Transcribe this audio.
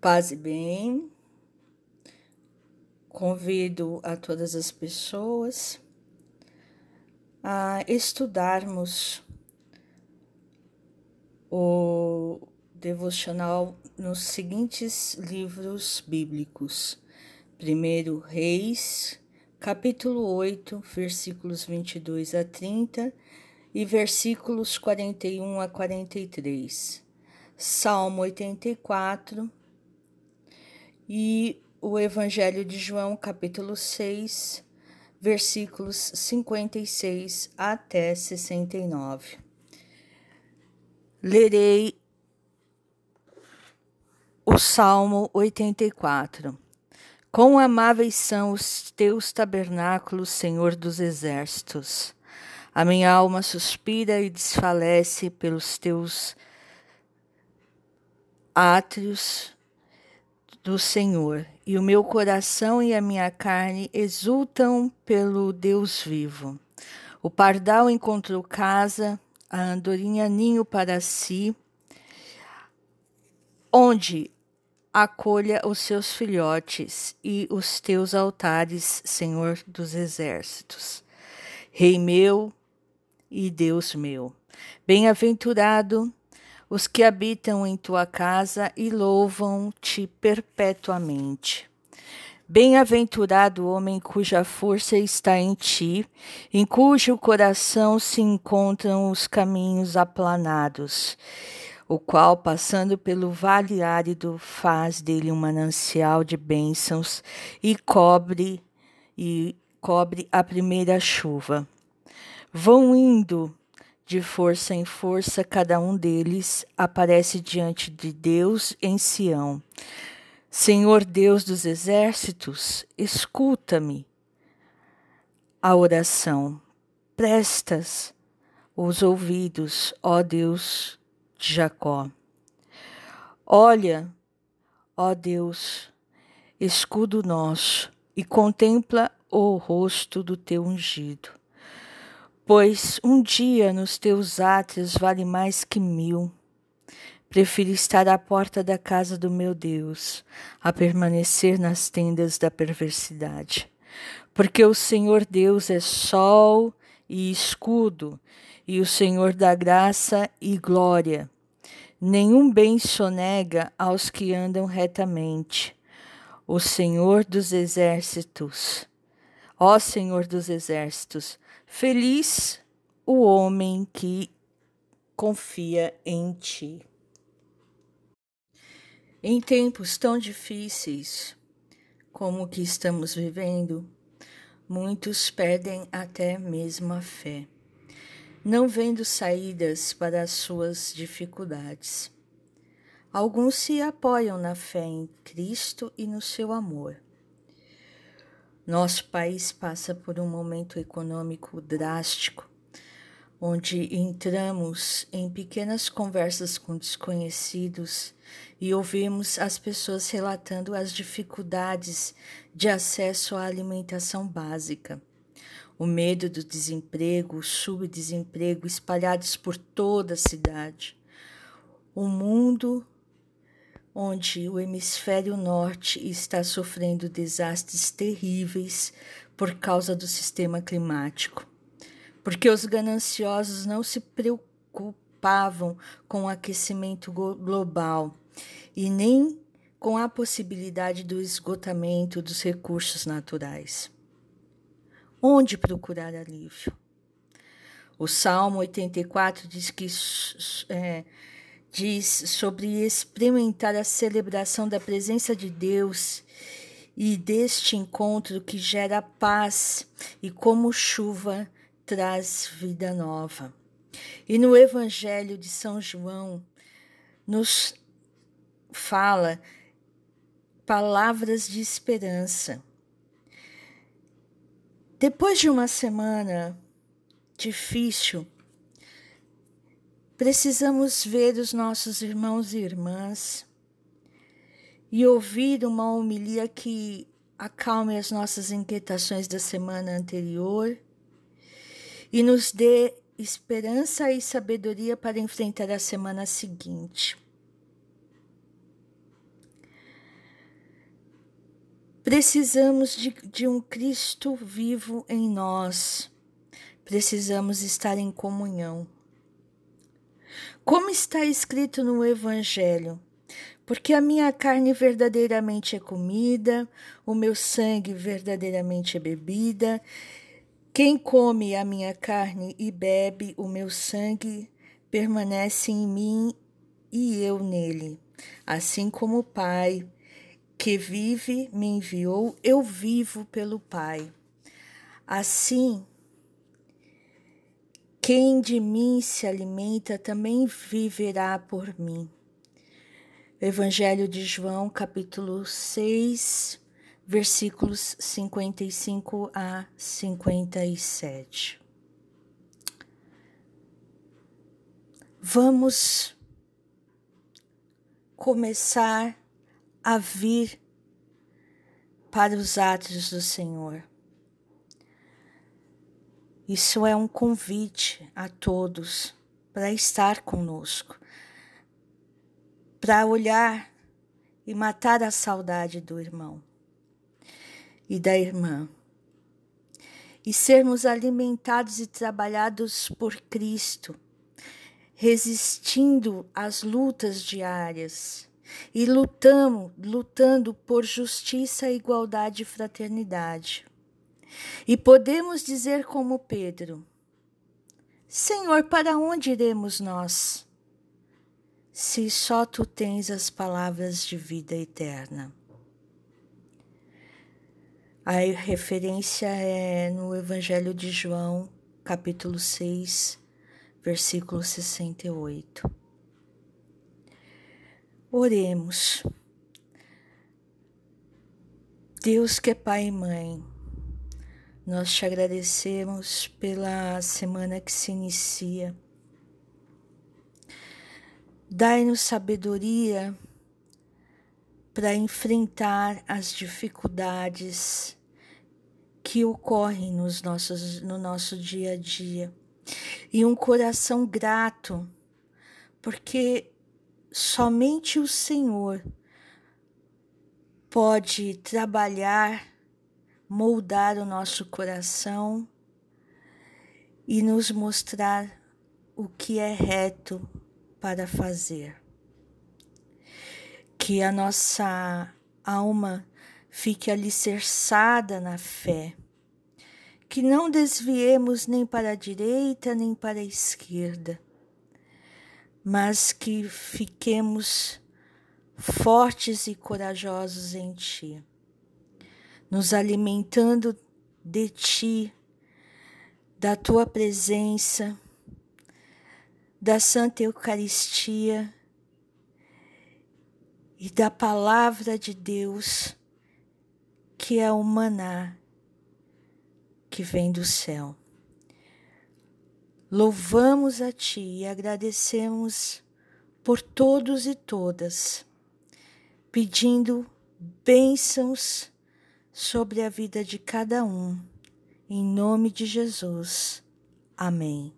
Paz e bem. Convido a todas as pessoas a estudarmos o devocional nos seguintes livros bíblicos. Primeiro Reis, capítulo 8, versículos 22 a 30 e versículos 41 a 43. Salmo 84, e o Evangelho de João, capítulo 6, versículos 56 até 69. Lerei o Salmo 84. Quão amáveis são os teus tabernáculos, Senhor dos exércitos. A minha alma suspira e desfalece pelos teus átrios do Senhor, e o meu coração e a minha carne exultam pelo Deus vivo. O pardal encontrou casa, a andorinha ninho para si, onde acolha os seus filhotes e os teus altares, Senhor dos exércitos. Rei meu e Deus meu, bem-aventurado os que habitam em tua casa e louvam-te perpetuamente. Bem-aventurado o homem cuja força está em ti, em cujo coração se encontram os caminhos aplanados, o qual, passando pelo vale árido, faz dele um manancial de bênçãos e cobre e cobre a primeira chuva. Vão indo de força em força, cada um deles aparece diante de Deus em Sião. Senhor Deus dos exércitos, escuta-me a oração. Prestas os ouvidos, ó Deus de Jacó. Olha, ó Deus, escudo nosso, e contempla o rosto do teu ungido. Pois um dia nos teus átrios vale mais que mil. Prefiro estar à porta da casa do meu Deus, a permanecer nas tendas da perversidade. Porque o Senhor Deus é sol e escudo, e o Senhor dá graça e glória. Nenhum bem sonega aos que andam retamente. O Senhor dos exércitos, ó Senhor dos exércitos, Feliz o homem que confia em ti. Em tempos tão difíceis como o que estamos vivendo, muitos perdem até mesmo a fé, não vendo saídas para as suas dificuldades. Alguns se apoiam na fé em Cristo e no seu amor nosso país passa por um momento econômico drástico, onde entramos em pequenas conversas com desconhecidos e ouvimos as pessoas relatando as dificuldades de acesso à alimentação básica. O medo do desemprego, o subdesemprego espalhados por toda a cidade. O mundo onde o hemisfério norte está sofrendo desastres terríveis por causa do sistema climático. Porque os gananciosos não se preocupavam com o aquecimento global e nem com a possibilidade do esgotamento dos recursos naturais. Onde procurar alívio? O Salmo 84 diz que é, diz sobre experimentar a celebração da presença de Deus e deste encontro que gera paz e como chuva traz vida nova. E no Evangelho de São João nos fala palavras de esperança. Depois de uma semana difícil, Precisamos ver os nossos irmãos e irmãs e ouvir uma homilia que acalme as nossas inquietações da semana anterior e nos dê esperança e sabedoria para enfrentar a semana seguinte. Precisamos de, de um Cristo vivo em nós. Precisamos estar em comunhão. Como está escrito no Evangelho, porque a minha carne verdadeiramente é comida, o meu sangue verdadeiramente é bebida. Quem come a minha carne e bebe o meu sangue permanece em mim e eu nele. Assim como o Pai que vive me enviou, eu vivo pelo Pai. Assim, quem de mim se alimenta também viverá por mim. Evangelho de João, capítulo 6, versículos 55 a 57. Vamos começar a vir para os atos do Senhor. Isso é um convite a todos para estar conosco para olhar e matar a saudade do irmão e da irmã, e sermos alimentados e trabalhados por Cristo, resistindo às lutas diárias e lutamos, lutando por justiça, igualdade e fraternidade. E podemos dizer como Pedro: Senhor, para onde iremos nós? se só tu tens as palavras de vida eterna. A referência é no Evangelho de João, capítulo 6, versículo 68. Oremos. Deus que é Pai e Mãe, nós te agradecemos pela semana que se inicia. Dai-nos sabedoria para enfrentar as dificuldades que ocorrem nos nossos, no nosso dia a dia. E um coração grato, porque somente o Senhor pode trabalhar, moldar o nosso coração e nos mostrar o que é reto, para fazer. Que a nossa alma fique alicerçada na fé, que não desviemos nem para a direita nem para a esquerda, mas que fiquemos fortes e corajosos em Ti, nos alimentando de Ti, da Tua presença da Santa Eucaristia e da Palavra de Deus, que é o maná que vem do céu. Louvamos a Ti e agradecemos por todos e todas, pedindo bênçãos sobre a vida de cada um, em nome de Jesus. Amém.